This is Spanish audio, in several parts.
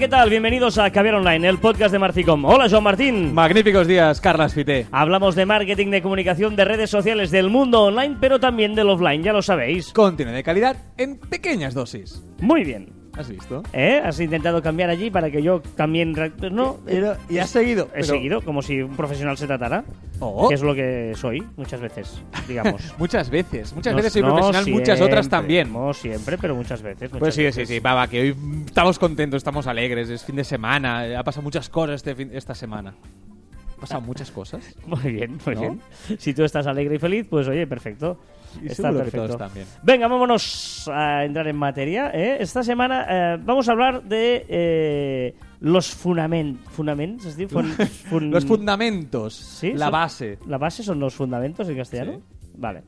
¿qué tal? Bienvenidos a Caviar Online, el podcast de Marficom. Hola, Joan Martín. Magníficos días, Carlas Fité. Hablamos de marketing, de comunicación, de redes sociales, del mundo online, pero también del offline, ya lo sabéis. Contenido de calidad en pequeñas dosis. Muy bien. ¿Has visto? ¿Eh? Has intentado cambiar allí para que yo también... No, Pero- y has seguido. he pero- seguido, como si un profesional se tratara. Oh. Que es lo que soy, muchas veces, digamos. Muchas veces. Muchas No- veces soy no profesional, muchas otras siempre, también. No siempre, pero muchas veces. Pues muchas sí, sí, veces. sí. Va, va, que hoy estamos contentos, estamos alegres. Es fin de semana. eh, Ha pasado muchas cosas este fin- esta semana. ¿Han pasado muchas cosas? Muy bien, muy ¿No? bien. Si tú estás alegre y feliz, pues oye, perfecto. Y Está que perfecto. todos. Venga, vámonos a entrar en materia. ¿eh? Esta semana eh, vamos a hablar de eh, los fundamentos. ¿Fundamentos? Es decir, fun- fun- Los fundamentos. ¿Sí? La ¿Son- base. ¿La base son los fundamentos en castellano? Sí. Vale.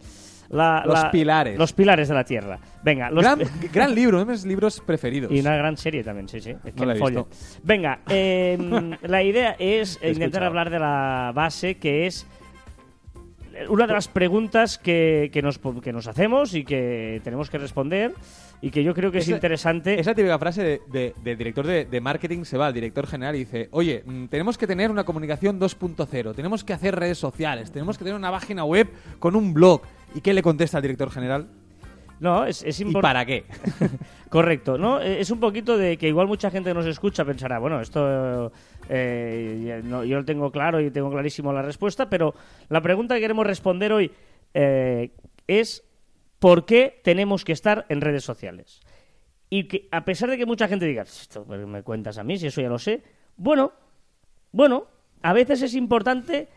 La- Los la- pilares. Los pilares de la Tierra. Venga, los Gran, libro, uno de mis libros preferidos. Y una gran serie también, sí, sí. Es que No visto. Venga, eh, la idea es intentar hablar de la base, que es una de las preguntas que, que nos, que nos hacemos y que tenemos que responder y que yo creo que es Esa- interesante. Esa típica frase de, de- del director de, de marketing se va al director general y dice, oye, mm, tenemos que tener una comunicación 2.0, tenemos que hacer redes sociales, tenemos que tener una página web con un blog. ¿Y qué le contesta al director general? No, es, es ¿Y importante. para qué? Correcto, ¿no? Eh, Es un poquito de que igual mucha gente que nos escucha pensará, bueno, esto eh, no- yo lo tengo claro y tengo clarísimo la respuesta, pero la pregunta que queremos responder hoy eh, es ¿por qué tenemos que estar en redes sociales? Y que a pesar de que mucha gente diga, esto me cuentas a mí, si eso ya lo sé, bueno, bueno, a veces es importante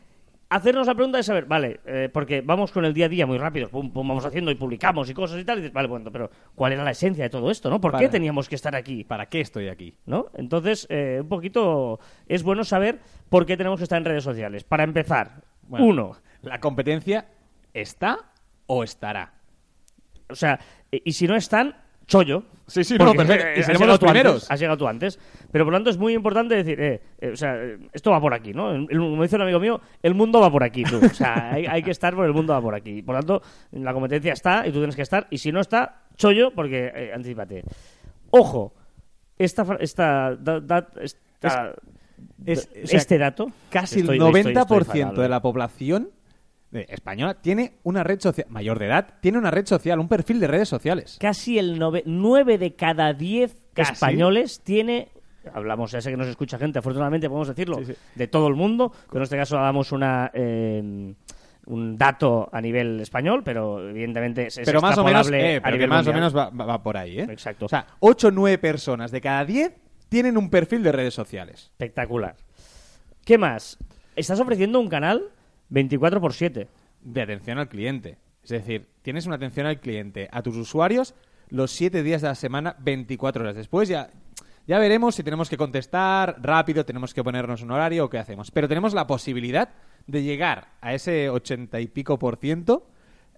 hacernos la pregunta de saber, vale, eh, porque vamos con el día a día muy rápido, pum, pum, vamos haciendo y publicamos y cosas y tal, y dices, vale, bueno, pero ¿cuál era la esencia de todo esto, no? ¿Por qué teníamos que estar aquí? ¿Para qué estoy aquí? ¿No? Entonces, eh, un poquito es bueno saber por qué tenemos que estar en redes sociales. Para empezar, Bueno. uno, ¿La competencia está o estará? o sea, eh, y si no están, chollo. Sí, sí, Porque, no, perfecto. eh, Y seremos llegado los tú antes, primeros. has llegado tú antes. Pero por lo tanto es muy importante decir, eh, eh, o sea, esto va por aquí, ¿no? El- el- como dice un amigo mío, el mundo va por aquí, tú. O sea, hay, hay que estar por el mundo va por aquí. Por lo tanto, la competencia está y tú tienes que estar. Y si no está, chollo, porque eh, anticipate. Ojo, esta, esta, da- da- esta- Es- o sea, este dato. Casi estoy- el estoy- 90% estoy fatal, de la población española tiene una red social, mayor de edad, tiene una red social, un perfil de redes sociales. casi el 9 de cada 10 Casi. españoles tiene hablamos ya sé que nos escucha gente afortunadamente podemos decirlo Sí, sí. de todo el mundo pero en este caso damos una eh, un dato a nivel español pero evidentemente es, pero más o menos, eh, a pero que nivel más o menos va, va- va por ahí, ¿eh? Exacto. O sea, 8 o 9 personas de cada 10 tienen un perfil de redes sociales. espectacular ¿qué más? estás ofreciendo un canal 24 por 7 de atención al cliente. Es decir, tienes una atención al cliente, a tus usuarios, los 7 días de la semana, 24 horas después. Ya, ya veremos si tenemos que contestar rápido, tenemos que ponernos un horario o qué hacemos. Pero tenemos la posibilidad de llegar a ese 80 y pico por ciento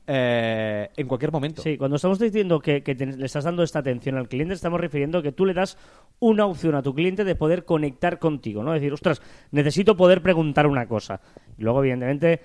eh, en cualquier momento. Sí, cuando estamos diciendo que, le estás dando esta atención al cliente, estamos refiriendo que tú le das una opción a tu cliente de poder conectar contigo, ¿no? Decir, ostras, necesito poder preguntar una cosa. Y luego, evidentemente,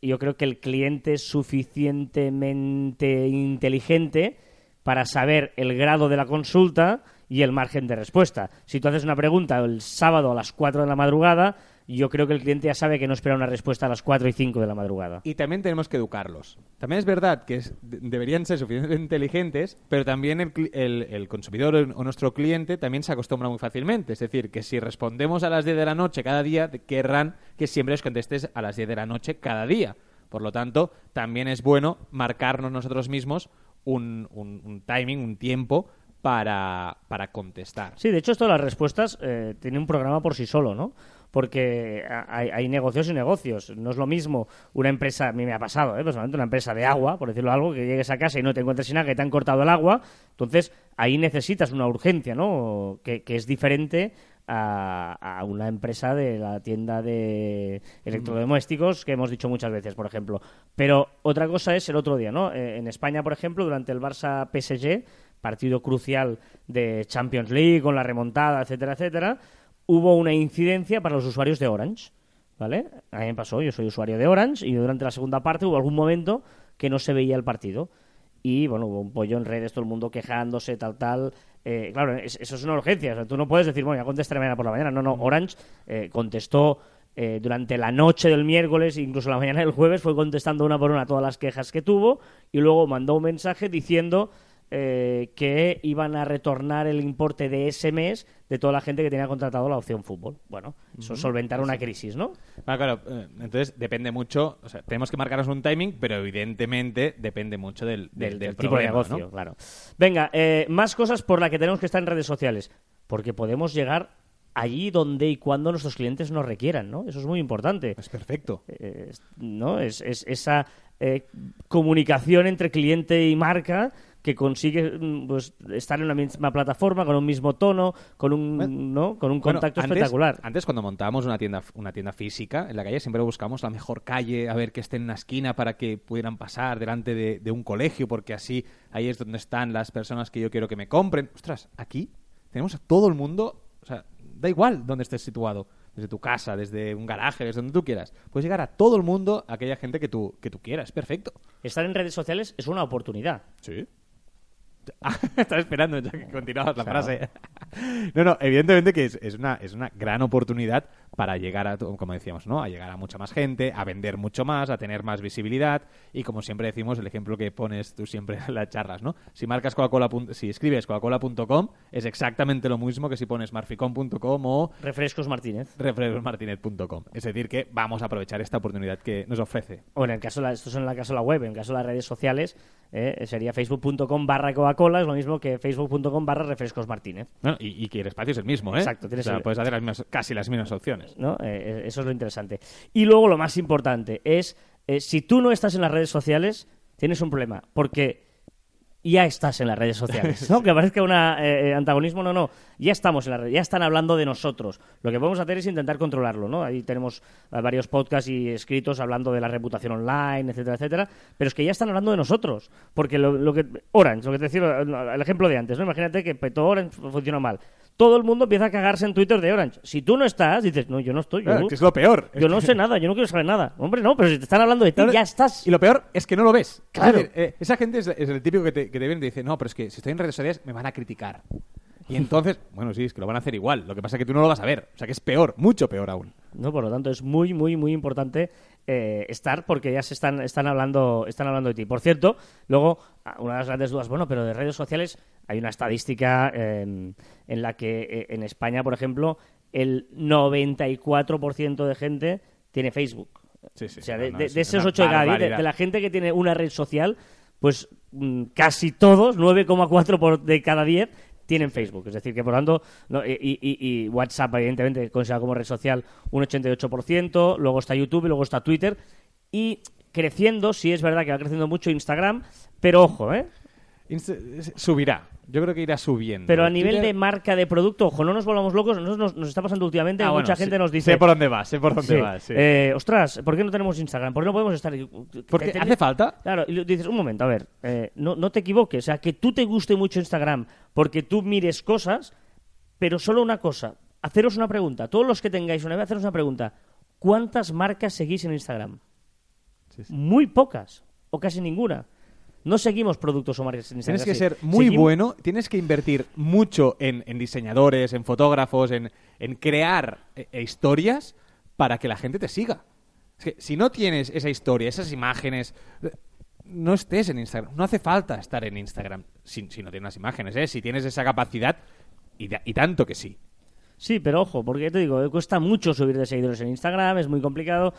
yo creo que el cliente es suficientemente inteligente para saber el grado de la consulta y el margen de respuesta. Si tú haces una pregunta el sábado a las 4 de la madrugada, yo creo que el cliente ya sabe que no espera una respuesta a las 4 y 5 de la madrugada. Y también tenemos que educarlos. También es verdad que es- deberían ser suficientemente inteligentes, pero también el, el- el consumidor o nuestro cliente también se acostumbra muy fácilmente. Es decir, que si respondemos a las 10 de la noche cada día, querrán que siempre les contestes a las 10 de la noche cada día. Por lo tanto, también es bueno marcarnos nosotros mismos un, un- un timing, un tiempo para, para contestar. Sí, de hecho, esto de las respuestas eh, tiene un programa por sí solo, ¿no? Porque hay, hay negocios y negocios. No es lo mismo una empresa, a mí me ha pasado, ¿eh? personalmente, una empresa de agua, por decirlo algo, que llegues a casa y no te encuentres sin nada, que te han cortado el agua. Entonces, ahí necesitas una urgencia, ¿no? Que, que es diferente a, a una empresa de la tienda de electrodomésticos que hemos dicho muchas veces, por ejemplo. Pero otra cosa es el otro día, ¿no? Eh, en España, por ejemplo, durante el Barça PSG, partido crucial de Champions League con la remontada, etcétera, etcétera, hubo una incidencia para los usuarios de Orange. ¿Vale? A mí me pasó, yo soy usuario de Orange y durante la segunda parte hubo algún momento que no se veía el partido. y bueno, hubo un pollo en redes, todo el mundo quejándose, tal, tal. Eh, claro, es- eso es una urgencia. O sea, tú no puedes decir, bueno, ya contestaré mañana por la mañana. No, no, Orange eh, contestó eh, durante la noche del miércoles, incluso la mañana del jueves, fue contestando una por una todas las quejas que tuvo y luego mandó un mensaje diciendo eh, que iban a retornar el importe de ese mes de toda la gente que tenía contratado la opción fútbol. Bueno, eso es solventar una crisis, ¿no? Ah, claro, eh, entonces depende mucho, o sea, tenemos que marcarnos un timing, pero evidentemente depende mucho del, del, del, del tipo de negocio, ¿no? claro. Venga, eh, más cosas por las que tenemos que estar en redes sociales. Porque podemos llegar allí donde y cuando nuestros clientes nos requieran, ¿no? Eso es muy importante. Es perfecto. Eh, ¿no? Es, es esa eh, comunicación entre cliente y marca que consigue mm, pues, estar en una misma plataforma, con un mismo tono, con un, ¿no? con un Bueno, contacto antes- espectacular. Antes, cuando montábamos una tienda, una tienda física en la calle, siempre buscamos la mejor calle, a ver que esté en una esquina para que pudieran pasar delante de, de un colegio, porque así ahí es donde están las personas que yo quiero que me compren. Ostras, aquí tenemos a todo el mundo, o sea, da igual dónde estés situado, desde tu casa, desde un garaje, desde donde tú quieras. Puedes llegar a todo el mundo, a aquella gente que tú, que tú quieras. Perfecto. Estar en redes sociales es una oportunidad. Sí. Estaba esperando ya que continuabas la Claro. frase. No, no, evidentemente que es, es una, es una gran oportunidad para llegar a, como decíamos, ¿no? A llegar a mucha más gente, a vender mucho más, a tener más visibilidad y como siempre decimos, el ejemplo que pones tú siempre en las charlas, ¿no? Si marcas Coca-Cola, si escribes coca-cola.com es exactamente lo mismo que si pones marficom.com o Refrescos Martínez. refrescosmartinez.com. Es decir, que vamos a aprovechar esta oportunidad que nos ofrece. O en el caso, de la- esto es en el caso de la web, en el caso de las redes sociales, eh, sería facebook.com barra Coca-Cola, es lo mismo que facebook.com barra refrescos Martínez. Bueno, y, y que el espacio es el mismo, ¿eh? Exacto, tienes O sea, el- puedes hacer las mismas- casi las mismas opciones. ¿no? Eh, eso es lo interesante. Y luego lo más importante es, eh, si tú no estás en las redes sociales, tienes un problema, porque ya estás en las redes sociales, ¿no? Que parezca un antagonismo, no, no, ya estamos en las redes, ya están hablando de nosotros. Lo que podemos hacer es intentar controlarlo, ¿no? Ahí tenemos eh, varios podcasts y escritos hablando de la reputación online, etcétera, etcétera, pero es que ya están hablando de nosotros, porque lo, lo que Orange, lo que te decía, el ejemplo de antes, ¿no? Imagínate que petó Orange, funcionó mal. Todo el mundo empieza a cagarse en Twitter de Orange. Si tú no estás, dices, no, yo no estoy. Yo, Claro, que es lo peor. Yo no sé nada, yo no quiero saber nada. Hombre, no, pero si te están hablando de ti, Claro, ya estás. Y lo peor es que no lo ves. Claro. Es decir, eh, esa gente es, es el típico que te, que te viene y te dice, no, pero es que si estoy en redes sociales me van a criticar. Y entonces, bueno, sí, es que lo van a hacer igual. Lo que pasa es que tú no lo vas a ver. O sea que es peor, mucho peor aún. ¿no? Por lo tanto, es muy, muy, muy importante eh, estar porque ya se están, están, hablando, están hablando de ti. Por cierto, luego, ah, una de las grandes dudas, bueno, pero de redes sociales hay una estadística eh, en la que eh, en España, por ejemplo, el 94% de gente tiene Facebook. Sí, sí, o sea, no, de, no, de- es de esos una 8 de cada 10, de, la gente que tiene una red social, pues mm, casi todos, 9,4 por- de cada 10, tienen Facebook. Es decir, que por lo tanto, no, y, y- y WhatsApp, evidentemente, considera como red social un 88%, luego está YouTube y luego está Twitter. Y creciendo, sí es verdad que va creciendo mucho Instagram, pero ojo, ¿eh? Insta- subirá. Yo creo que irá subiendo. Pero a nivel de marca de producto, ojo, no nos volvamos locos, nosotros nos, nos está pasando últimamente, Ah, bueno, mucha sí. gente nos dice... Sé por dónde va, sé por dónde Sí. va. sí. Eh, ostras, ¿por qué no tenemos Instagram? ¿Por qué no podemos estar? Porque hace falta. Claro, y dices, un momento, a ver, eh, no, no te equivoques, o sea, que tú te guste mucho Instagram porque tú mires cosas, pero solo una cosa, haceros una pregunta, todos los que tengáis una vez, haceros una pregunta, ¿cuántas marcas seguís en Instagram? Muy pocas, o casi ninguna. No seguimos productos o marcas. Tienes que ser muy bueno, tienes que invertir mucho en, en diseñadores, en fotógrafos, en, en crear eh, eh, historias para que la gente te siga. Es que si no tienes esa historia, esas imágenes, eh, no estés en Instagram. No hace falta estar en Instagram si, si no tienes las imágenes, ¿eh? Si tienes esa capacidad, y, da- y tanto que sí. Sí, pero ojo, porque te digo, cuesta mucho subir de seguidores en Instagram, es muy complicado.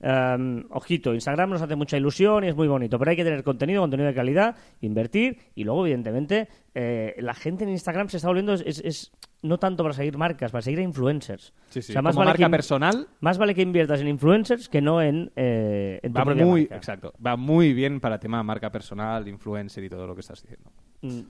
Em, ojito, Instagram nos hace mucha ilusión y es muy bonito, pero hay que tener contenido, contenido de calidad, invertir y luego, evidentemente, eh, la gente en Instagram se está volviendo, es, es- es no tanto para seguir marcas, para seguir a influencers. O sea, Como vale marca que, personal, más vale que inviertas en influencers que no en, eh, en tu va propia muy, marca. exacto, va muy bien para tema marca personal, influencer y todo lo que estás diciendo. Mm.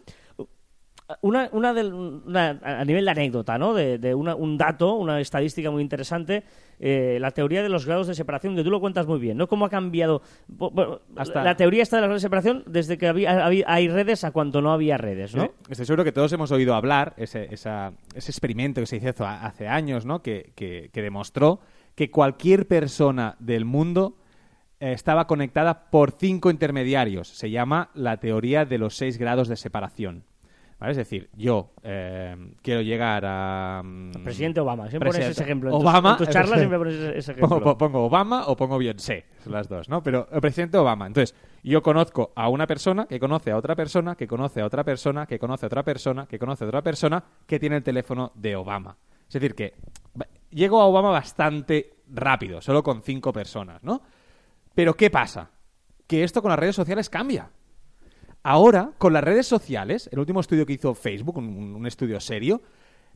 Una, una del- una- a nivel de anécdota, ¿no? De, de una- un dato, una estadística muy interesante, eh, la teoría de los grados de separación, que tú lo cuentas muy bien, ¿no? Cómo ha cambiado bueno, Hasta- la teoría está de los grados de separación desde que había, había- hay redes a cuando no había redes, ¿no? Sí, Estoy seguro que todos hemos oído hablar, ese, esa- ese experimento que se hizo hace- años, ¿no? Que, que- que demostró que cualquier persona del mundo eh, estaba conectada por cinco intermediarios. Se llama la teoría de los seis grados de separación. ¿Vale? Es decir, yo eh, quiero llegar a... mm, Presidente Obama, siempre Presidente- pones ese ejemplo. En tus- Obama, en tus charlas siempre pones ese, ese Pongo, ejemplo. pongo Obama o pongo Beyoncé, son las dos, ¿no? Pero el presidente Obama. Entonces, yo conozco a una persona que conoce a otra persona, que conoce a otra persona, que conoce a otra persona, que conoce a otra persona, que tiene el teléfono de Obama. Es decir, que llego a Obama bastante rápido, solo con cinco personas, ¿no? Pero ¿qué pasa? Que esto con las redes sociales cambia. Ahora, con las redes sociales, el último estudio que hizo Facebook, un, estudio serio,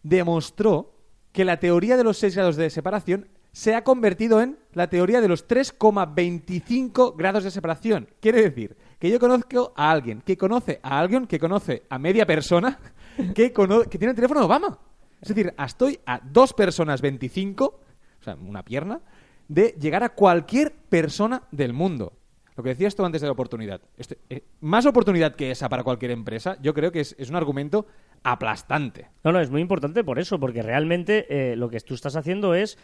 demostró que la teoría de los 6 grados de separación se ha convertido en la teoría de los 3,25 grados de separación. Quiere decir que yo conozco a alguien que conoce a alguien que conoce a media persona que, que tiene el teléfono de Obama. Es decir, estoy a dos personas 25, o sea, una pierna, de llegar a cualquier persona del mundo. Lo que decías tú antes de la oportunidad. Este- eh, más oportunidad que esa para cualquier empresa, yo creo que es, es un argumento aplastante. No, no, es muy importante por eso, porque realmente eh, lo que tú estás haciendo es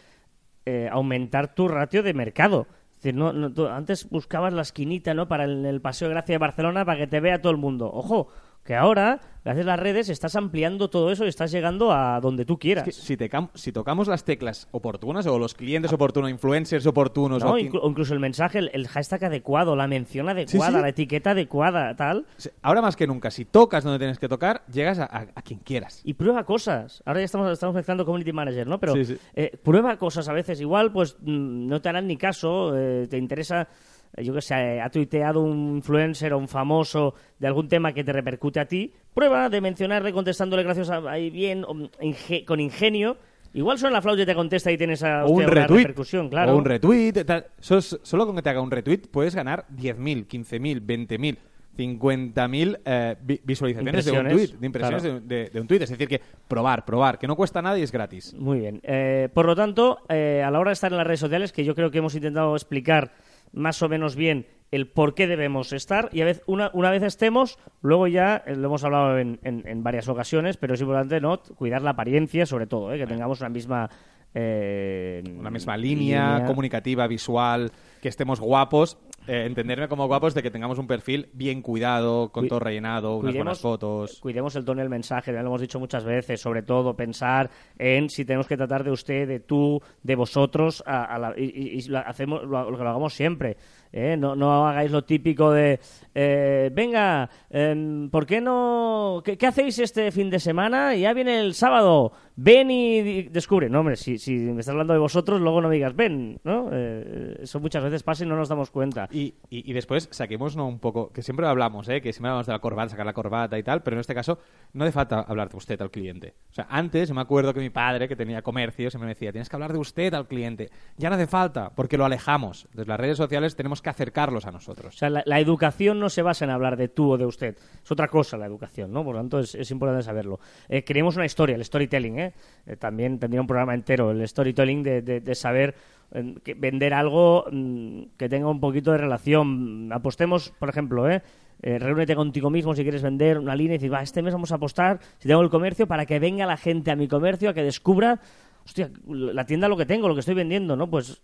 eh, aumentar tu ratio de mercado. Es decir, no, no, antes buscabas la esquinita ¿no? para el, el Paseo Gracia de Barcelona para que te vea todo el mundo. Ojo, que ahora, gracias a las redes, estás ampliando todo eso y estás llegando a donde tú quieras. Es que si, te cam- si tocamos las teclas oportunas o los clientes oportunos, influencers oportunos, ¿no? o Inclu- incluso el mensaje, el, el hashtag adecuado, la mención adecuada, sí. la etiqueta adecuada, tal. ahora más que nunca, si tocas donde tienes que tocar, llegas a, a- a quien quieras. Y prueba cosas. Ahora ya estamos, estamos mezclando community manager, ¿no? Pero Sí, eh, prueba cosas a veces. Igual, pues mm, no te harán ni caso. eh, te interesa, yo que sé, eh, ha tuiteado un influencer o un famoso de algún tema que te repercute a ti. Prueba de mencionarle contestándole gracias a, ahí bien, o, inge- con ingenio. Igual suena la flauta y te contesta y tienes a O un hostia, una retweet. repercusión, claro. O un retweet. tal. Solo con que te haga un retweet puedes ganar 10.000, 15.000, 20.000, 50.000 eh, vi- visualizaciones de un tweet. De impresiones claro. de, de- de un tweet. Es decir, que probar, probar, que no cuesta nada y es gratis. Muy bien. Eh, por lo tanto, eh, a la hora de estar en las redes sociales, que yo creo que hemos intentado explicar más o menos bien el por qué debemos estar, y a vez, una, una vez estemos, luego ya, eh, lo hemos hablado en, en- en varias ocasiones, pero es importante ¿no? cuidar la apariencia, sobre todo, ¿eh? que tengamos una misma... eh, Una misma línea, comunicativa, visual, que estemos guapos. Eh, entenderme como guapos de que tengamos un perfil bien cuidado, con todo rellenado, unas buenas fotos. Cuidemos el tono del mensaje, ya lo hemos dicho muchas veces, sobre todo pensar en si tenemos que tratar de usted, de tú, de vosotros, a, a la- y, y- lo, hacemos, lo, lo que lo hagamos siempre. ¿eh? No, no hagáis lo típico de, eh, venga, em, ¿por qué no? ¿qué, qué hacéis este fin de semana? Ya viene el sábado, ven y descubre. No, hombre, si, si me estás hablando de vosotros, luego no me digas, ven, ¿no? Eh, eso muchas veces pasa y no nos damos cuenta. Y, y, y después saquemos ¿no? un poco, que siempre hablamos, ¿eh? que siempre hablamos de la corbata, sacar la corbata y tal, pero en este caso no hace falta hablar de usted al cliente. O sea, antes me acuerdo que mi padre, que tenía comercio, siempre me decía, tienes que hablar de usted al cliente. Ya no hace falta, porque lo alejamos. Entonces las redes sociales tenemos que acercarlos a O nosotros. sea, la, la educación no se basa en hablar de tú o de usted. Es otra cosa la educación, ¿no? Por lo tanto, es, es importante saberlo. Eh, creemos una historia, el storytelling, ¿eh? Eh, También tendría un programa entero, el storytelling de, de- de saber eh, que vender algo mm, que tenga un poquito de relación. Apostemos, por ejemplo, ¿eh? Eh, reúnete contigo mismo si quieres vender una línea y decir, va, este mes vamos a apostar, si tengo el comercio, para que venga la gente a mi comercio, a que descubra, hostia, la tienda lo que tengo, lo que estoy vendiendo, ¿no? Pues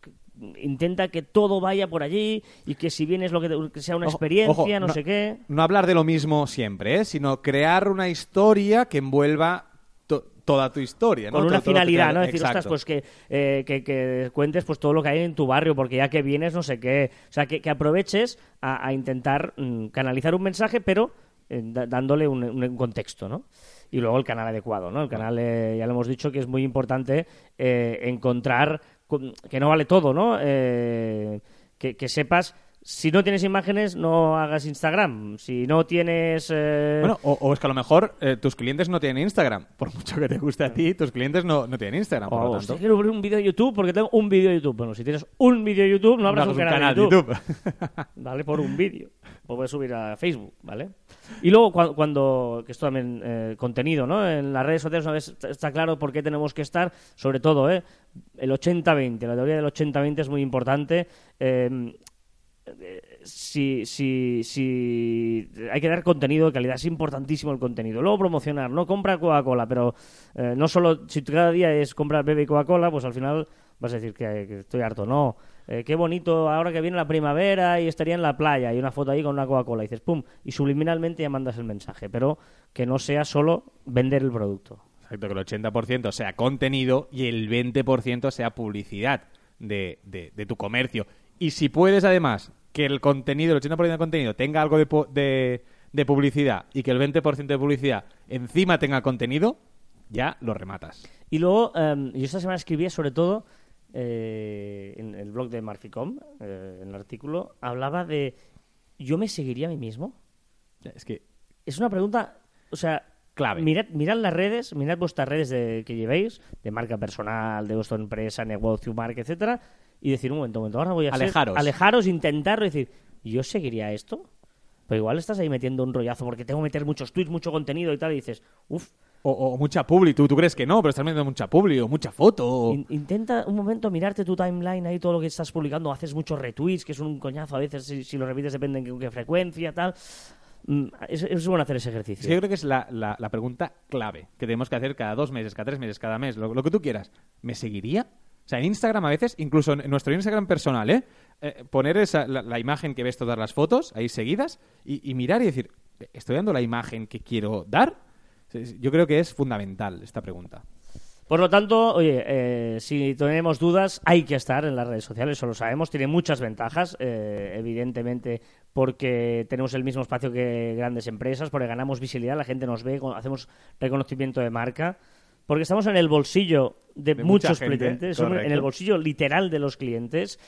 intenta que todo vaya por allí y que si vienes lo que, te- que sea una Ojo, experiencia, ojo, no, sé qué. No hablar de lo mismo siempre, ¿eh? sino crear una historia que envuelva toda tu historia. ¿no? Con una Todo- finalidad, ¿no? Decir, ostras, pues que, eh, que, que cuentes pues todo lo que hay en tu barrio, porque ya que vienes, no sé qué. O sea, que, que aproveches a, a intentar mm, canalizar un mensaje, pero eh, dándole un, un contexto, ¿no? Y luego el canal adecuado, ¿no? El canal, eh, ya lo hemos dicho, que es muy importante eh, encontrar con- que no vale todo, ¿no? Eh, que, que sepas. Si no tienes imágenes, no hagas Instagram. Si no tienes. eh, Bueno, o, o es que a lo mejor eh, tus clientes no tienen Instagram. Por mucho que te guste a ti, tus clientes no, no tienen Instagram. Por O, lo hostia, tanto, quiero abrir un vídeo de YouTube porque tengo un vídeo de YouTube. Bueno, si tienes un vídeo de YouTube, no abras hagas un, canal, de YouTube. YouTube. ¿Vale? Por un vídeo. Lo puedes subir a Facebook, ¿vale? Y luego, cua- cuando, que esto también, eh, contenido, ¿no? En las redes sociales una vez está- claro por qué tenemos que estar, sobre todo, ¿eh? El 80-20, la teoría del 80-20 es muy importante. Eh, si, si, si hay que dar contenido de calidad, es importantísimo el contenido. Luego promocionar, no compra Coca-Cola, pero eh, no solo, si cada día es comprar bebe y Coca-Cola, pues al final vas a decir que, estoy harto. No, eh, qué bonito ahora que viene la primavera y estaría en la playa y una foto ahí con una Coca-Cola y dices, pum, y subliminalmente ya mandas el mensaje, pero que no sea solo vender el producto. Exacto, que el 80% sea contenido y el 20% sea publicidad de- de tu comercio. Y si puedes, además, que el contenido, el 80% del contenido tenga algo de, de- de publicidad y que el 20% de publicidad encima tenga contenido, ya lo rematas. Y luego, eh, yo esta semana escribía sobre todo eh, en el blog de Marficom, eh, en el artículo, hablaba de, ¿yo me seguiría a mí mismo? Es que Es una pregunta, o sea, Clave. Mirad, mirad las redes, mirad vuestras redes de, que llevéis, de marca personal, de vuestra empresa, negocio, marca, etcétera, y decir, un momento, un momento, ahora voy a ser- Alejaros. alejaros, intentarlo y decir, ¿yo seguiría esto? Pero igual estás ahí metiendo un rollazo porque tengo que meter muchos tweets, mucho contenido y tal, y dices, uff, O, o mucha publi, ¿Tú, tú crees que no, pero estás metiendo mucha publi o mucha foto. o- In- intenta un momento mirarte tu timeline ahí, todo lo que estás publicando, haces muchos retweets, que es un coñazo a veces, si, si lo repites depende en qué, qué frecuencia, tal. Mm, Es, es bueno hacer ese ejercicio. Yo creo que es la, la- la pregunta clave que tenemos que hacer cada dos meses, cada tres meses, cada mes, lo, lo que tú quieras. ¿Me seguiría? O sea, en Instagram a veces, incluso en nuestro Instagram personal, ¿eh? Eh, poner esa, la, imagen que ves todas las fotos ahí seguidas y, mirar y decir, ¿estoy dando la imagen que quiero dar? Yo creo que es fundamental esta pregunta. Por lo tanto, oye, eh, si tenemos dudas, hay que estar en las redes sociales, eso lo sabemos. Tiene muchas ventajas, eh, evidentemente, porque tenemos el mismo espacio que grandes empresas, porque ganamos visibilidad, la gente nos ve, hacemos reconocimiento de marca, porque estamos en el bolsillo de, muchos gente, clientes, en el bolsillo literal de los clientes.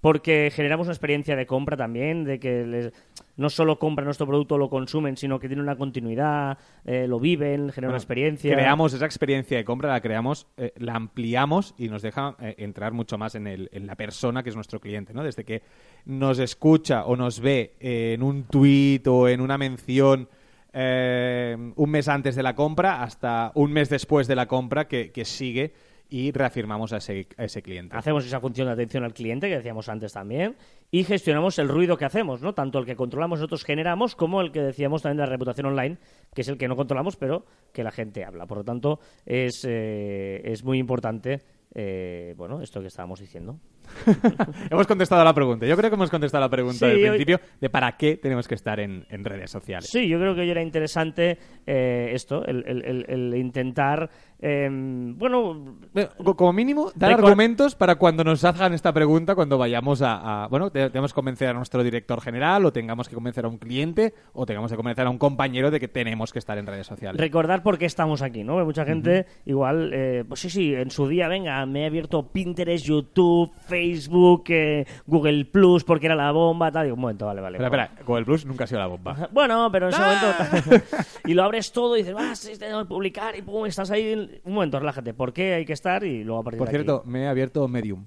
Porque generamos una experiencia de compra también, de que les- no solo compran nuestro producto lo consumen, sino que tienen una continuidad, eh, lo viven, generan una Bueno, experiencia. Creamos esa experiencia de compra, la creamos, eh, la ampliamos y nos deja eh, entrar mucho más en, el, en la persona que es nuestro cliente, ¿no? Desde que nos escucha o nos ve en un tuit o en una mención eh, un mes antes de la compra hasta un mes después de la compra que, sigue y reafirmamos a ese, a ese cliente. Hacemos esa función de atención al cliente que decíamos antes también y gestionamos el ruido que hacemos, ¿no? Tanto el que controlamos nosotros generamos como el que decíamos también de la reputación online, que es el que no controlamos, pero que la gente habla. Por lo tanto, es, eh, es muy importante, eh, bueno, esto que estábamos diciendo. hemos contestado la pregunta. Yo creo que hemos contestado la pregunta Sí, del principio de para qué tenemos que estar en, en redes sociales. Sí, yo creo que hoy era interesante eh, esto, el, el- el- el intentar, eh, bueno, Bueno, co- Como mínimo, dar argumentos para cuando nos hagan esta pregunta, cuando vayamos a... a- bueno, te- tenemos que convencer a nuestro director general, o tengamos que convencer a un cliente, o tengamos que convencer a un compañero de que tenemos que estar en redes sociales. recordar por qué estamos aquí, ¿no? Porque mucha gente igual, eh, pues sí, sí, en su día, venga, me he abierto Pinterest, YouTube, Facebook, eh, Google Plus, porque era la bomba, tal. Un momento, vale, vale. Espera, bueno. espera, Google Plus nunca ha sido la bomba. Bueno, pero en ese ¡Ah! momento. y lo abres todo y dices, ah, sí, tengo que publicar y pum, estás ahí. Un momento, relájate. ¿Por qué hay que estar? Y luego a partir Por de aquí- cierto, me he abierto Medium.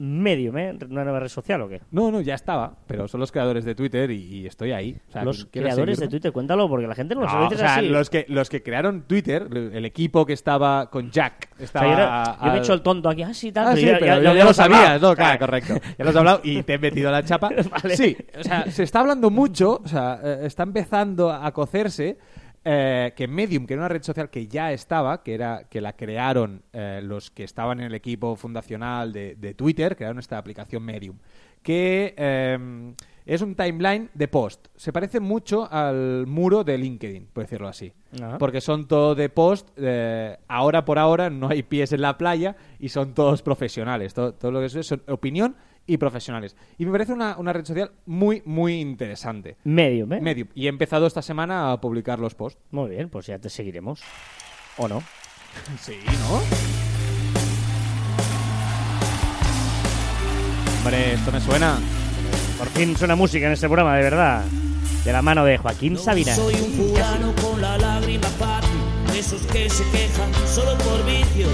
Medium, ¿eh? ¿Una nueva red social o qué? No, no, ya estaba, pero son los creadores de Twitter y, y estoy ahí. O sea, Los ¿quieres creadores de? Twitter, cuéntalo, porque la gente no lo No, sabe. o dices sea, así. los que, los que crearon Twitter, el equipo que estaba con Jack, O estaba... sea, yo, era- yo me he hecho el tonto aquí. Ah, sí, tal. Ah, sí, ya, pero ya- ya, ya ya lo sabías, ¿no? Claro, correcto. Ya lo has hablado y te he metido la chapa. Vale. Sí, o sea, se está hablando mucho, o sea, eh, está empezando a cocerse eh, que Medium, que era una red social que ya estaba, que era que la crearon eh, los que estaban en el equipo fundacional de, de Twitter, crearon esta aplicación Medium, que eh, es un timeline de post. Se parece mucho al muro de LinkedIn, por decirlo así. Ajá. Porque son todo de post, eh, ahora por ahora no hay pies en la playa y son todos profesionales. Todo, todo lo que es son opinión y profesionales. Y me parece una, una red social muy, muy interesante. Medium, ¿eh? Medium. Y he empezado esta semana a publicar los posts. Muy bien, pues ya te seguiremos. ¿O no? Sí, ¿no? Hombre, esto me suena. Por fin suena música en este programa, de verdad. De la mano de Joaquín Sabina. Soy un fulano con la lágrima fácil, de esos que se quejan solo por vicio.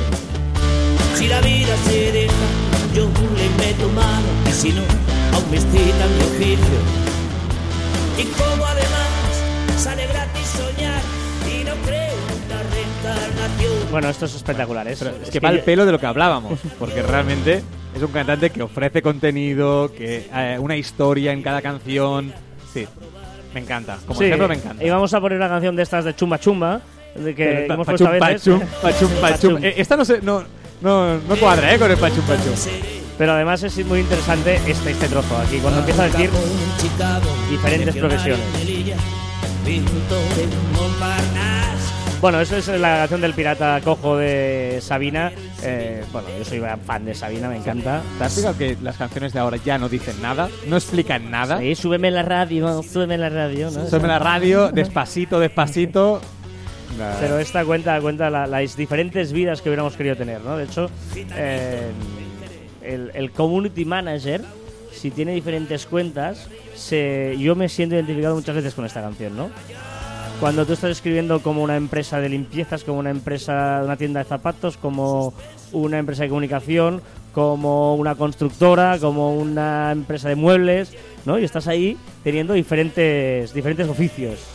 Si la vida se deja, yo le meto mano, y si no, aún me excita mi oficio. Y como además sale gratis soñar, y no creo en la reencarnación. Bueno, esto es espectacular. Es, Pero es es que va al yo- pelo de lo que hablábamos, porque realmente es un cantante que ofrece contenido, que eh, una historia en cada canción. Sí, me encanta. Como Sí, ejemplo, me encanta. Y vamos a poner una canción de estas de Chumba Chumba, de que Pero, hemos pa- puesto a veces. pachum, pachum, pachum. Eh, esta no, se, no, no, no cuadra, ¿eh? Con el pachum. Seré Pero además es muy interesante este, este trozo aquí, cuando empieza a decir diferentes profesiones. Bueno, eso es la canción del pirata cojo de Sabina. Eh, bueno, yo soy fan de Sabina, me encanta. ¿Te has fijado que las canciones de ahora ya no dicen nada? No explican nada. Sí, súbeme la radio, súbeme la radio, ¿no? Súbeme la radio, despacito, despacito. Pero esta cuenta, cuenta las diferentes vidas que hubiéramos querido tener, ¿no? De hecho, eh, el, el community manager, si tiene diferentes cuentas, se, yo me siento identificado muchas veces con esta canción, ¿no? Cuando tú estás escribiendo como una empresa de limpiezas, como una empresa, una tienda de zapatos, como una empresa de comunicación, como una constructora, como una empresa de muebles, ¿no? Y estás ahí teniendo diferentes, diferentes oficios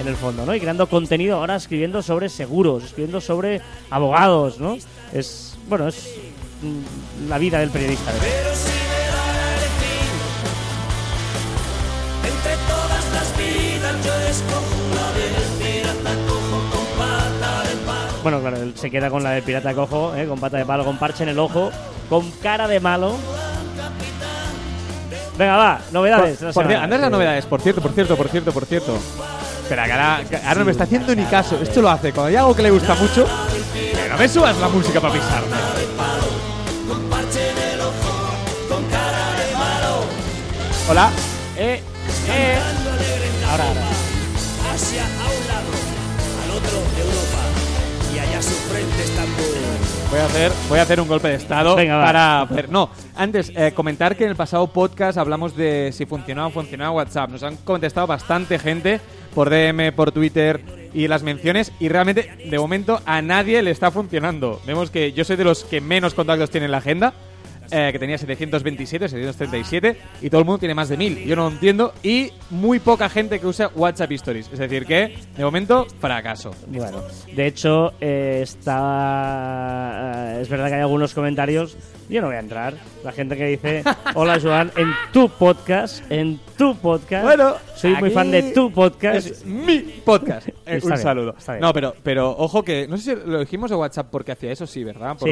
en el fondo, ¿no? Y creando contenido ahora escribiendo sobre seguros, escribiendo sobre abogados, ¿no? Es, bueno, es mm, la vida del periodista. entre todas las vidas yo escojo Bueno, claro, él se queda con la del pirata cojo, ¿eh? con pata de palo, con parche en el ojo, con cara de malo. Venga, va, novedades. Por, las novedades, por cierto, por cierto, por cierto, por cierto. Espera, que ahora, no me está haciendo ni caso. Esto lo hace cuando hay algo que le gusta mucho. Que no me subas la música para pisarme. Hola. Eh, eh. Ahora, ahora. Asia a un lado, al otro Europa y allá su frente Voy a hacer, voy a hacer un golpe de estado para no antes eh, comentar que en el pasado podcast hablamos de si funcionaba o funcionaba WhatsApp. Nos han contestado bastante gente por DM, por Twitter y las menciones y realmente de momento a nadie le está funcionando. Vemos que yo soy de los que menos contactos tiene en la agenda eh, que tenía 727, 737, y todo el mundo tiene más de 1000. Yo no lo entiendo. Y muy poca gente que usa WhatsApp Stories. Es decir, que de momento, fracaso. Bueno, de hecho, eh, está. Eh, es verdad que hay algunos comentarios. Yo no voy a entrar. La gente que dice: Hola, Joan, en tu podcast, en tu podcast. Bueno, soy muy fan de tu podcast. Es mi podcast. un saludo. No, pero, pero ojo que. No sé si lo dijimos en WhatsApp porque hacía eso, sí, ¿verdad? Por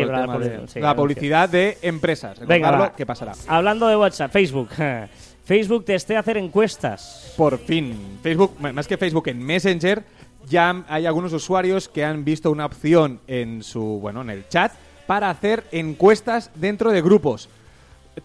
sí, la publicidad de empresas. Venga, ¿qué pasará? Hablando de WhatsApp, Facebook. Facebook te esté hacer encuestas. Por fin. Facebook, más que Facebook, en Messenger ya hay algunos usuarios que han visto una opción en su, bueno, en el chat para hacer encuestas dentro de grupos.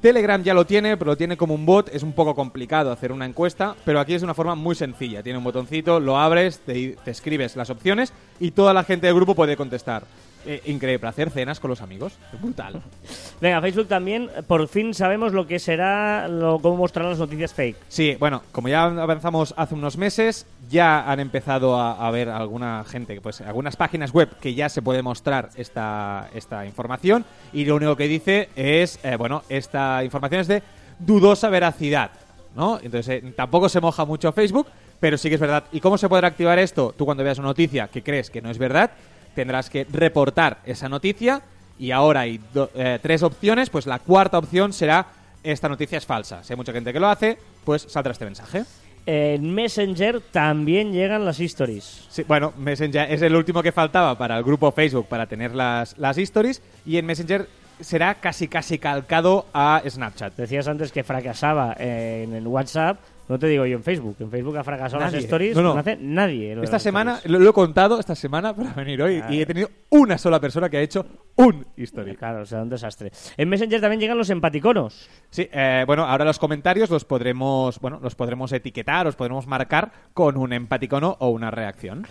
Telegram ya lo tiene, pero lo tiene como un bot. Es un poco complicado hacer una encuesta, pero aquí es una forma muy sencilla. Tiene un botoncito, lo abres, te, te escribes las opciones y toda la gente del grupo puede contestar. Eh, increíble, hacer cenas con los amigos. Es brutal. Venga, Facebook también, por fin sabemos lo que será, lo, cómo mostrarán las noticias fake. Sí, bueno, como ya avanzamos hace unos meses, ya han empezado a, ver alguna gente, pues algunas páginas web que ya se puede mostrar esta, esta información y lo único que dice es, eh, bueno, esta información es de dudosa veracidad. ¿no? Entonces eh, tampoco se moja mucho Facebook, pero sí que es verdad. ¿Y cómo se podrá activar esto? Tú cuando veas una noticia que crees que no es verdad, tendrás que reportar esa noticia y ahora hay eh, tres opciones, pues la cuarta opción será esta noticia es falsa. Si hay mucha gente que lo hace, pues saldrá este mensaje. En Messenger también llegan las stories. Sí, bueno, Messenger es el último que faltaba para el grupo Facebook para tener las, las stories y en Messenger será casi casi calcado a Snapchat. Decías antes que fracasaba en el WhatsApp, no te digo yo en Facebook. En Facebook ha fracasado las stories. No, hace nadie. Esta semana, lo, he contado esta semana para venir hoy y he tenido una sola persona que ha hecho un story. Claro, o sea, un desastre. En Messenger también llegan los empaticonos. Sí, eh, bueno, ahora los comentarios los podremos, bueno, los podremos etiquetar, los podremos marcar con un empaticono o una reacción.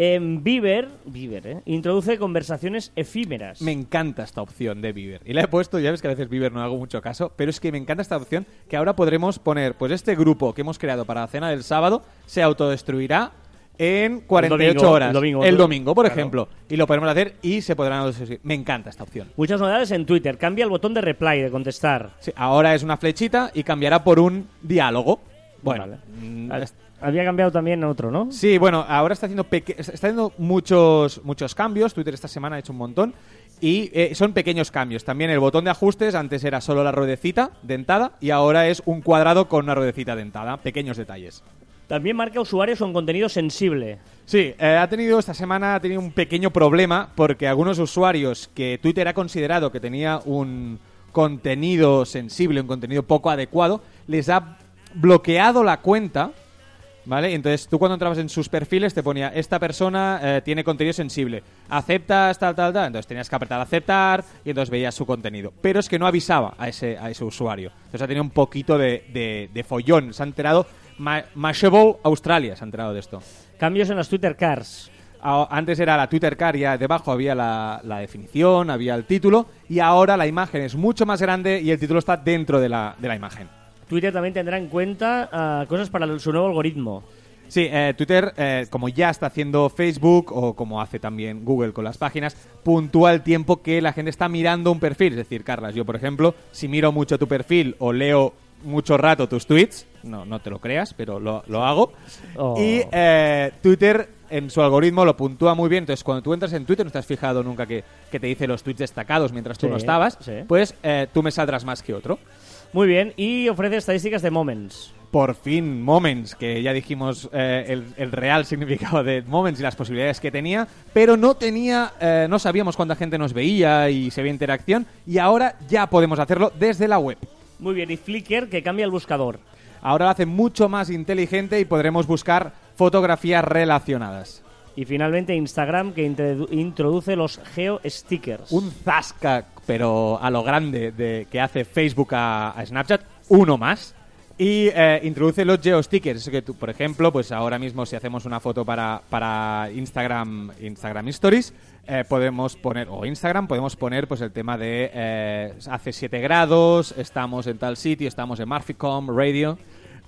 En Viver, Viver ¿eh? introduce conversaciones efímeras. Me encanta esta opción de Viver. Y la he puesto, ya ves que a veces Viver no hago mucho caso, pero es que me encanta esta opción que ahora podremos poner, pues este grupo que hemos creado para la cena del sábado se autodestruirá en 48 horas. El domingo, por ejemplo. Y lo podremos hacer y se podrán Me encanta esta opción. Muchas novedades en Twitter. Cambia el botón de reply, de contestar. Sí, ahora es una flechita y cambiará por un diálogo. Bueno, mm, había cambiado también otro, ¿no? Sí, bueno, ahora está haciendo, está haciendo muchos, muchos cambios. Twitter esta semana ha hecho un montón. Y eh, son pequeños cambios. También el botón de ajustes, antes era solo la ruedecita dentada y ahora es un cuadrado con una ruedecita dentada. Pequeños detalles. También marca usuarios con contenido sensible. Sí, eh, ha tenido esta semana ha tenido un pequeño problema porque algunos usuarios que Twitter ha considerado que tenía un contenido sensible, un contenido poco adecuado, les ha bloqueado la cuenta. ¿Vale? Entonces tú cuando entrabas en sus perfiles te ponía, esta persona eh, tiene contenido sensible, aceptas tal, tal, tal, entonces tenías que apretar aceptar y entonces veías su contenido. Pero es que no avisaba a ese, a ese usuario. Entonces ha tenido un poquito de, de, de follón. Se ha enterado, Ma- Mashable Australia se ha enterado de esto. Cambios en las Twitter Cars. Antes era la Twitter Car, ya debajo había la, la definición, había el título, y ahora la imagen es mucho más grande y el título está dentro de la, de la imagen. Twitter también tendrá en cuenta ah, cosas para su nuevo algoritmo. Sí, eh, Twitter, eh, como ya está haciendo Facebook o como hace también Google con las páginas, puntúa el tiempo que la gente está mirando un perfil. Es decir, Carlas, yo por ejemplo, si miro mucho tu perfil o leo mucho rato tus tweets, no, no te lo creas, pero lo, lo hago, Oh. y eh, Twitter en su algoritmo lo puntúa muy bien. Entonces, cuando tú entras en Twitter, no te has fijado nunca que, que te dice los tweets destacados mientras tú Sí, no estabas, sí. pues eh, tú me saldrás más que otro. Muy bien, y ofrece estadísticas de Moments. por fin Moments, que ya dijimos eh, el, el real significado de Moments y las posibilidades que tenía, pero no tenía, eh, no sabíamos cuánta gente nos veía y si había interacción, y ahora ya podemos hacerlo desde la web. Muy bien, y Flickr que cambia el buscador. Ahora lo hace mucho más inteligente y podremos buscar fotografías relacionadas. Y finalmente Instagram que introdu- introduce los geo-stickers. Un zasca, pero a lo grande, de, que hace Facebook a, Snapchat, uno más. Y eh, introduce los geostickers. Que tú, por ejemplo, pues ahora mismo si hacemos una foto para, para Instagram, Instagram Stories, eh, podemos poner, o Instagram, podemos poner pues el tema de eh, hace 7 grados, estamos en tal sitio, estamos en Marficom, Radio,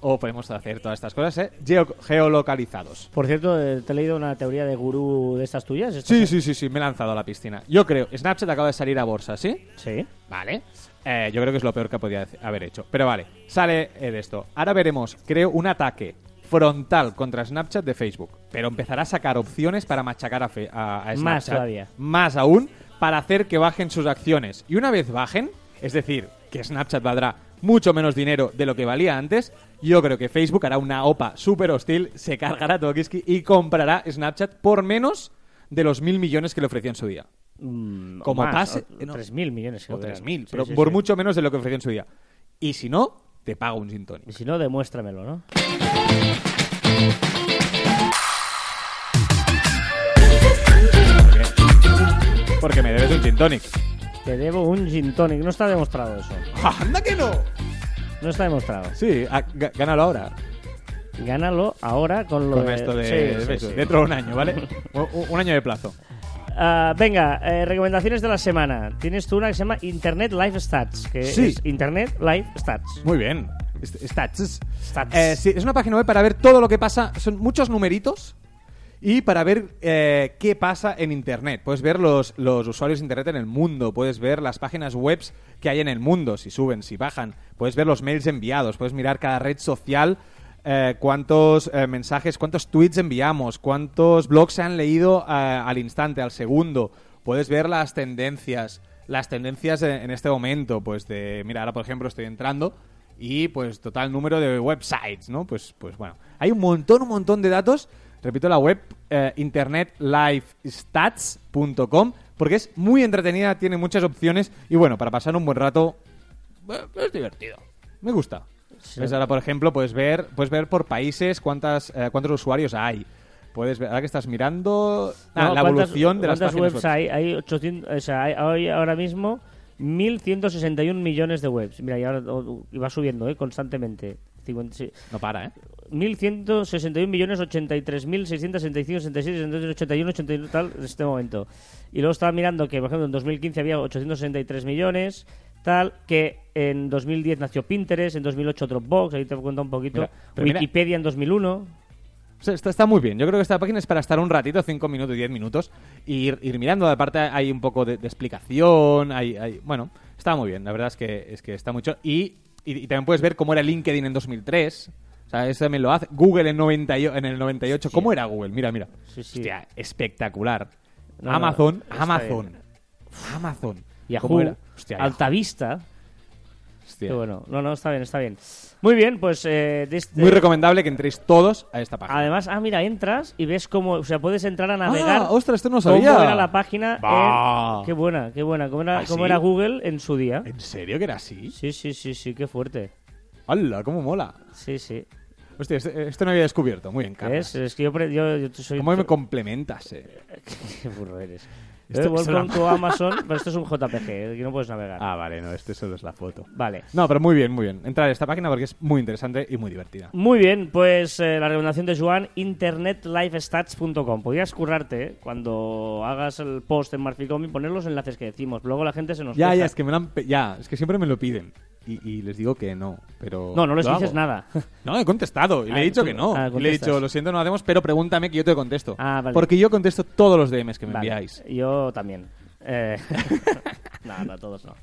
o podemos hacer todas estas cosas eh, geo- geolocalizados. Por cierto, eh, te he leído una teoría de gurú de estas tuyas. ¿Estas Sí, sí, sí, sí, me he lanzado a la piscina. Yo creo, Snapchat acaba de salir a bolsa, ¿sí? Sí. Vale. Eh, yo creo que es lo peor que podía haber hecho. Pero vale, sale eh, de esto. Ahora veremos, creo, un ataque frontal contra Snapchat de Facebook. Pero empezará a sacar opciones para machacar a, Fe- a- a Snapchat. Más todavía. Más aún, para hacer que bajen sus acciones. Y una vez bajen, es decir, que Snapchat valdrá mucho menos dinero de lo que valía antes, yo creo que Facebook hará una OPA súper hostil, se cargará a Tokiski y comprará Snapchat por menos de los mil millones que le ofreció en su día. Mm, Como más, pase- o- no. 3.000 millones. O creo que 3.000, eran. Sí, pero sí, por sí. mucho menos de lo que ofreció en su día. Y si no, te pago un gin tonic. Y si no, demuéstramelo, ¿no? Porque me debes un gin tonic. Te debo un gin tonic. No está demostrado eso. ¡Anda que no! No está demostrado. Sí, ah, gá- gánalo ahora. Gánalo ahora con lo Con de... esto de, Sí, de sí, Facebook. sí. Dentro de un año, ¿vale? un, un año de plazo. Ah, venga, eh, recomendaciones de la semana. Tienes tú una que se llama Internet Live Stats, que Sí. es Internet Live Stats. Muy bien. Est- Stats. Stats. Eh, sí, es una página web para ver todo lo que pasa. Son muchos numeritos. Y para ver eh, qué pasa en Internet. Puedes ver los, los usuarios de Internet en el mundo. Puedes ver las páginas web que hay en el mundo. Si suben, si bajan. Puedes ver los mails enviados. Puedes mirar cada red social. eh, cuántos eh, mensajes, cuántos tweets enviamos. Cuántos blogs se han leído eh, al instante, al segundo. Puedes ver las tendencias. Las tendencias en, en este momento. Pues de... Mira, ahora por ejemplo estoy entrando y pues total número de websites, ¿no? Pues, pues bueno, hay un montón, un montón de datos. Repito la web eh, internetlifestats.com porque es muy entretenida, tiene muchas opciones y bueno, para pasar un buen rato eh, es divertido. Me gusta. Sí. Pues ahora, por ejemplo, puedes ver, puedes ver por países cuántas, eh, cuántos usuarios hay. Puedes ver, ahora que estás mirando ah, No, la ¿cuántas- evolución de las ¿Cuántas páginas webs web. hay? Hay 800, o sea, hay, hay ahora mismo 1.161 millones de webs. Mira, y ahora oh, y va subiendo ¿eh? constantemente. 50, sí. No para, ¿eh? 1.161 millones 83.665, 66, 68, 81, 81, tal, en este momento. Y luego estaba mirando que, por ejemplo, en 2015 había 863 millones, tal, que en 2010 nació Pinterest, en 2008 Dropbox, ahí te cuento un poquito, Mira, pero mira- Wikipedia en 2001. O sea, está, está muy bien. Yo creo que esta página es para estar un ratito, 5 minutos, 10 minutos, y ir, ir mirando. Aparte hay un poco de, de explicación, hay, hay- bueno, está muy bien. La verdad es que, es que está mucho. Y, y, y también puedes ver cómo era LinkedIn en 2003. O sea, eso también lo hace. Google en, 90 y- en el 98. ¿Cómo era Google? Mira, mira. Sí, sí. Hostia, espectacular. No, no, Amazon, está Amazon. bien. Amazon. Yahoo, ¿Cómo era? Hostia. Altavista. Hostia. Bueno. No, no, está bien, está bien. Muy bien, pues... eh, de este- Muy recomendable que entréis todos a esta página. Además, ah, mira, entras y ves cómo... O sea, puedes entrar a navegar... Ah, ostras, esto no cómo sabía. era la página. En- Qué buena, qué buena. Cómo era, ¿Ah, cómo sí? era Google en su día. ¿En serio que era así? Sí, sí, sí, sí, qué fuerte. ¡Hala, cómo mola! Sí, sí. Hostia, este- esto no había descubierto. Muy bien, Carlos. Es que yo, yo, yo soy... ¿Cómo me complementas, eh? Qué burro eres. Esto Esto es una- con tu Amazon, pero esto es un JPG, eh, que no puedes navegar. Ah, vale, no, este solo es la foto. Vale. No, pero muy bien, muy bien. Entrar a esta página porque es muy interesante y muy divertida. Muy bien, pues eh, la recomendación de Joan, internetlifestats.com. Podrías currarte eh, cuando hagas el post en Marficom y poner los enlaces que decimos. Luego la gente se nos Ya, ya, es que me lo han ya, es que siempre me lo piden. Y, y les digo que no, pero... No, no les dices hago. nada. No, he contestado. Y Ah, le he dicho tú- que no. ah, y le he dicho, lo siento, no lo hacemos, pero pregúntame que yo te contesto. Ah, vale. Porque yo contesto todos los DMs que me Vale, enviáis. Yo también. Eh, no, no, todos no.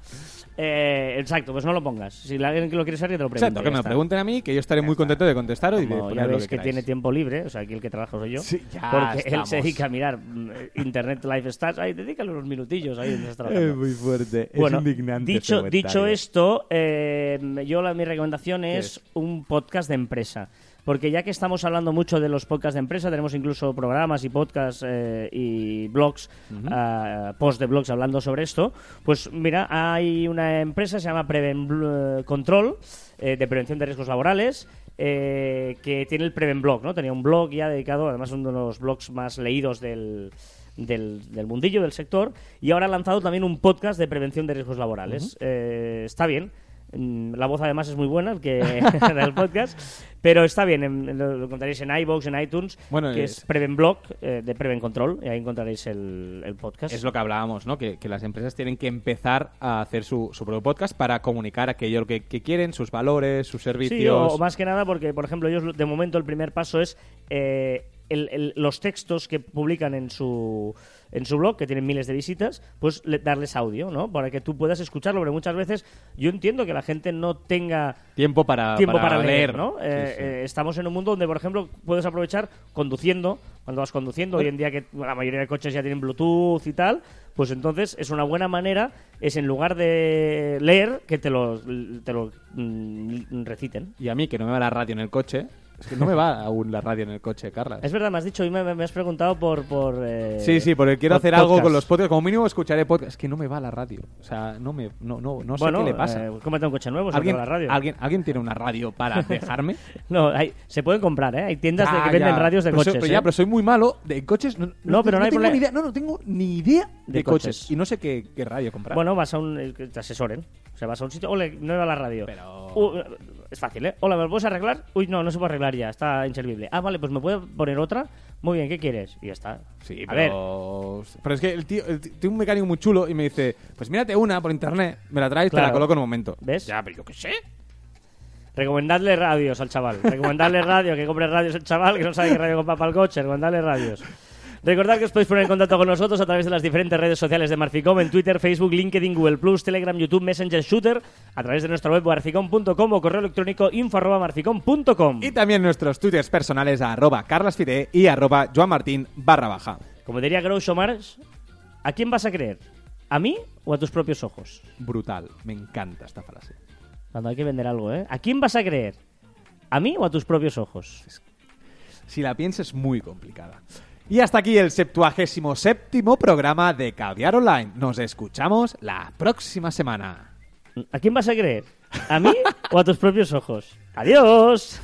Eh, exacto, pues no lo pongas. Si alguien que lo quiere saber, que te lo pregunte. Exacto, que me lo pregunten a mí, que yo estaré muy contento de contestaros y de poner ya lo veis que, tiene tiempo libre, o sea, aquí el que trabaja soy yo. Sí, ya porque él se dedica a mirar mm, Internet Life Stats. Ahí, dedícale unos minutillos ahí. Es muy fuerte, Bueno, es indignante. dicho, dicho esto, eh, yo la, mi recomendación es, es? un podcast de empresa. Porque ya que estamos hablando mucho de los podcasts de empresa, tenemos incluso programas y podcasts eh, y blogs, ah, post de blogs hablando sobre esto, pues mira, hay una empresa, se llama Preven Bl- Control, eh, de prevención de riesgos laborales, eh, que tiene el Preven Blog, ¿no? Tenía un blog ya dedicado, además uno de los blogs más leídos del, del, del mundillo, del sector, y ahora ha lanzado también un podcast de prevención de riesgos laborales. Eh, está bien. Mm, La voz además es muy buena, el que del podcast, pero está bien, en- lo, encontraréis en iVoox, en iTunes, Bueno, que es- es Preven Blog eh, de Preven Control, y ahí encontraréis el, el podcast. Es lo que hablábamos, ¿no? Que, que las empresas tienen que empezar a hacer su, su propio podcast para comunicar aquello que, que quieren, sus valores, sus servicios. Sí, o, o más que nada porque, por ejemplo, ellos de momento el primer paso es eh, el- el- los textos que publican en su en su blog, que tienen miles de visitas, pues le- darles audio, ¿no? Para que tú puedas escucharlo, porque muchas veces yo entiendo que la gente no tenga Tiempo para, tiempo para, leer, leer, ¿no? Sí, Eh, sí. eh, estamos en un mundo donde, por ejemplo, puedes aprovechar conduciendo, cuando vas conduciendo, hoy en día que la mayoría de coches ya tienen Bluetooth y tal, pues entonces es una buena manera, es en lugar de leer, que te lo, te lo mm, reciten. Y a mí, que no me va la radio en el coche, es que no me va aún la radio en el coche, Carla. Es verdad, me has dicho y me, me has preguntado por... por eh, Sí, sí, porque quiero por hacer algo con los podcasts. Como mínimo escucharé podcast. Es que no me va la radio. O sea, no me, no, no, no sé qué le pasa. eh, cómprate un coche nuevo, ¿Alguien, ¿Alguien, la radio. ¿alguien, ¿Alguien tiene una radio para dejarme? No, hay- se pueden comprar, ¿eh? Hay tiendas de Ah, que venden ya. radios de Pero soy- coches, pero ya, ¿eh? pero soy muy malo de coches. No, No, pero no hay tengo problema. ni idea. No, no tengo ni idea de, De coches. coches. Y no sé qué, qué radio comprar. Bueno, vas a un... eh, te asesoren. O sea, vas a un sitio... Ole, no iba la radio. Pero- Uh, es fácil, ¿eh? Hola, ¿me lo puedes arreglar? Uy, no, no se puede arreglar ya. Está inservible. Ah, vale, pues me puede poner otra. Muy bien, ¿qué quieres? Y ya está. Sí, A ver, pero... Pero es que el tío, el tío- tiene un mecánico muy chulo y me dice, pues mírate una por internet, me la traes, te la coloco en un momento. ¿Ves? Ya, pero yo qué sé. recomendadle radios al chaval. Recomendadle radio, que compre radios el chaval, que no sabe qué radio comprar para el coche. Recomendadle radios. Recordad que os podéis poner en contacto con nosotros a través de las diferentes redes sociales de Marficom, en Twitter, Facebook, LinkedIn, Google+, Telegram, YouTube, Messenger, Shooter, a través de nuestra web marficom.com o correo electrónico info arroba marficom.com. Y también nuestros twitters personales a arroba carlasfide y arroba joanmartin barra baja. Como diría Groucho Marx, ¿a quién vas a creer? ¿A mí o a tus propios ojos? Brutal, me encanta esta frase. Cuando hay que vender algo, ¿eh? ¿A quién vas a creer? ¿A mí o a tus propios ojos? Si la piensas es muy complicada. Y hasta aquí el 77 séptimo programa de Caviar Online. Nos escuchamos la próxima semana. ¿A quién vas a creer? ¿A mí o a tus propios ojos? ¡Adiós!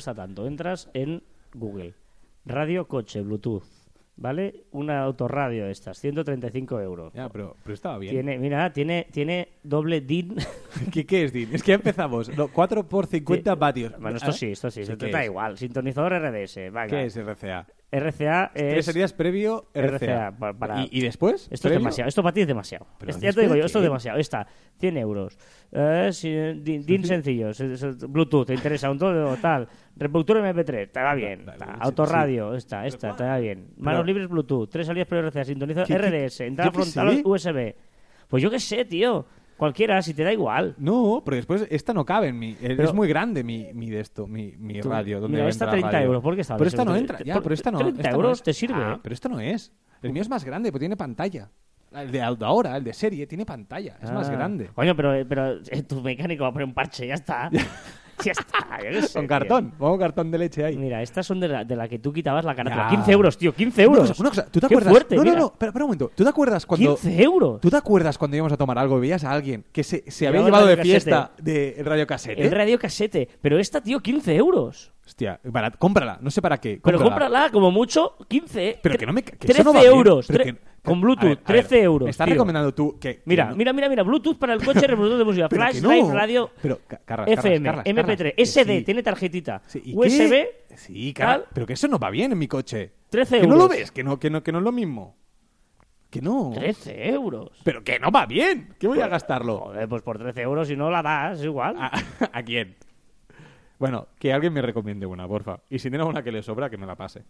Cuesta tanto. Entras en Google. Radio, coche, Bluetooth. ¿Vale? Una autorradio de estas, 135 euros. Ya, pero, pero estaba bien. Tiene, mira, tiene, tiene doble DIN. ¿Qué, qué es, Dean? Es que ya empezamos. No, 4 por 50 vatios. Bueno, esto sí, esto sí. ¿Sí esto qué da es? igual. Sintonizador RDS. Venga. ¿Qué es RCA? RCA es... Tres días previo RCA. RCA, pa- para- ¿Y, y después? Esto es ¿Previo? demasiado, esto para ti es demasiado. Este- ya te digo ¿después yo, esto es demasiado. Está, 100 euros. Eh, si- din, din se- Bluetooth, te interesa un todo tal. Reproductor MP3, te va bien. Dale, Ta, sí, Autorradio, esta, esta, te va bien. Manos libres Bluetooth, tres salidas ¿Qué- qué- RDS, entrada frontal sé? USB. Pues yo qué sé, tío. Cualquiera, si te da igual. No, pero después esta no cabe en mi. eh, Pero- es muy grande mi, mi de esto, mi, mi Tú- radio. Donde mira, esta entrar 30 radio. euros, ¿por qué está Pero esta no entra, ya, pero esta no. 30 esta no euros es. te sirve, Ah, ¿eh? pero esto no es. El mío es más grande, pues tiene pantalla. El de ahora, el de serie, tiene pantalla. Es más Ah. grande. Coño, pero, pero eh, tu mecánico va a poner un parche, ya está. ya está, yo qué sé, Con cartón. Pongo cartón de leche ahí. Mira, estas son de la, de la que tú quitabas la carátula. Ya. 15 euros, tío, 15 Una euros. cosa, una cosa, ¿tú te Qué acuerdas? fuerte, no, no, no, espera, espera un momento. ¿Tú te acuerdas cuando 15 euros. ¿Tú te acuerdas cuando íbamos a tomar algo y veías a alguien que se, se había llevado de fiesta radiocasete. de el radiocasete? El radio casete. Pero esta, tío, 15 euros. Hostia, barat- cómprala, no sé para qué. Pero cómprala. cómprala, como mucho, 15. Pero Tre- que no me. Que 13 eso no bien, euros. pero tre- que- con a Bluetooth, ver, a ver, 13 euros. Me estás tío. recomendando tú que. que Mira, no- mira, mira, mira. Bluetooth para el coche, reproductor de música. pero Flash, que no. Drive, radio. Pero, Ca- Carlas, Carlas, FM, Carlas, MP3, Carlas, que SD, sí. tiene tarjetita. Sí, ¿y USB, qué? Sí, tal. pero que eso no va bien en mi coche. 13 ¿Que no lo euros. ves? Que no, que no, que no es lo mismo. Que no. 13 euros. Pero que no va bien. ¿Qué voy a gastarlo? Joder, pues por 13 euros, si no la das, igual. ¿A, a quién? Bueno, que alguien me recomiende una, porfa. Y si tiene una que le sobra, que me la pase.